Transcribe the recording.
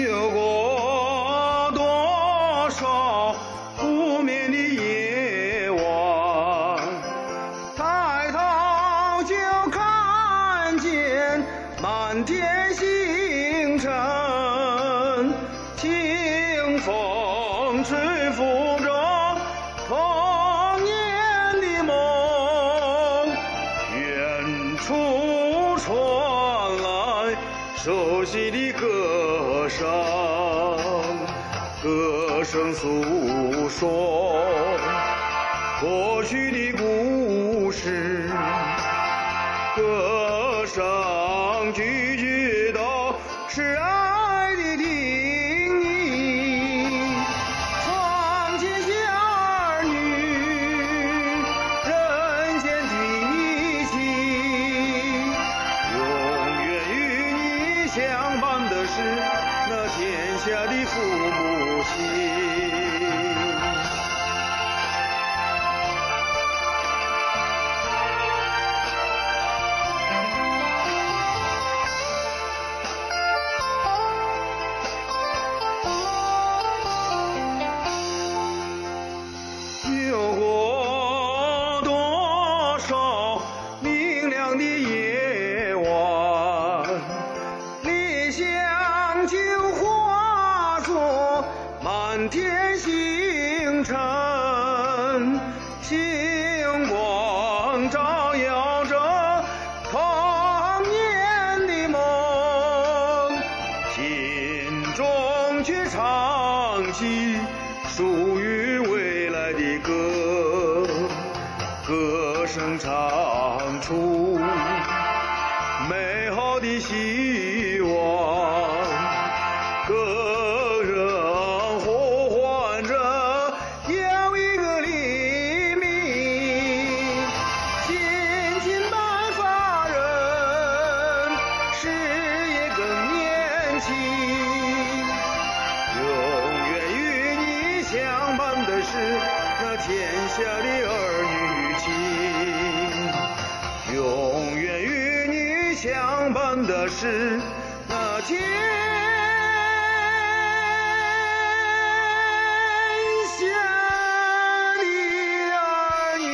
有过多少不眠的夜晚抬头就看见满天星辰轻风吹拂着童年的梦远处传熟悉的歌声，歌声诉说过去的故事。歌声句句都是爱相伴的是那天下的父母亲。满天星辰，星光照耀着童年的梦，心中却唱起属于未来的歌，歌声唱出美好的希望，歌是那天下的儿女情永远与你相伴的是那天下的儿女。